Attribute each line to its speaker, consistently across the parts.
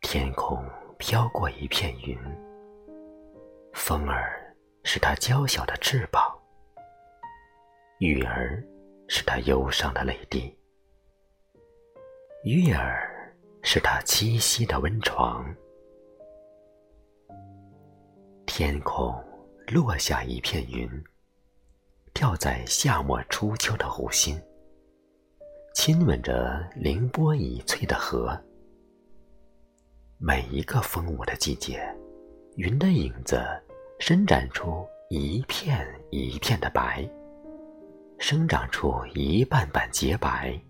Speaker 1: 天空飘过一片云，风儿是它娇小的翅膀，雨儿是它忧伤的泪滴，月儿是它栖息的温床。天空落下一片云，掉在夏末初秋的湖心，亲吻着凌波已翠的河。每一个风舞的季节，云的影子伸展出一片一片的白，生长出一瓣瓣洁白。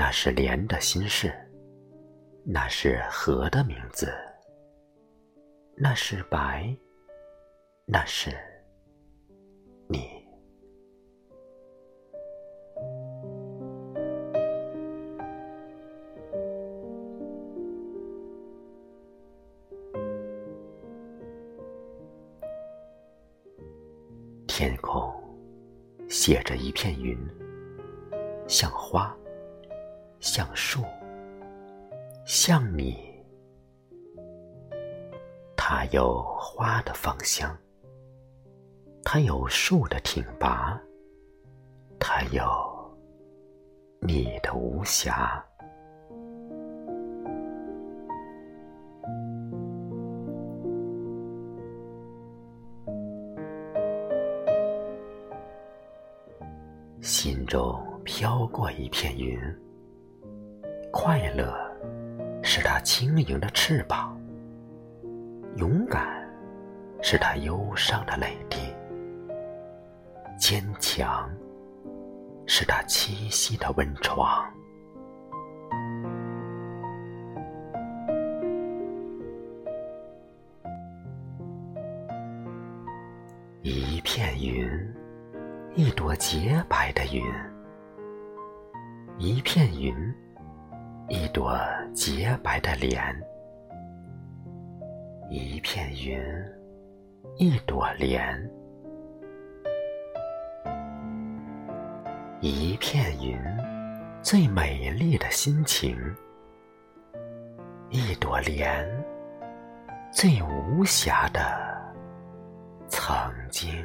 Speaker 1: 那是莲的心事，那是河的名字，那是白，那是你。天空写着一片云，像花，像树，像你。它有花的芳香，它有树的挺拔，它有你的无暇。心中飘过一片云，快乐是它轻盈的翅膀，勇敢是它忧伤的泪滴，坚强是它栖息的温床。一片云。一朵洁白的云，一片云，一朵洁白的莲，一片云，一朵莲，一片云，最美丽的心情，一朵莲，最无瑕的曾经。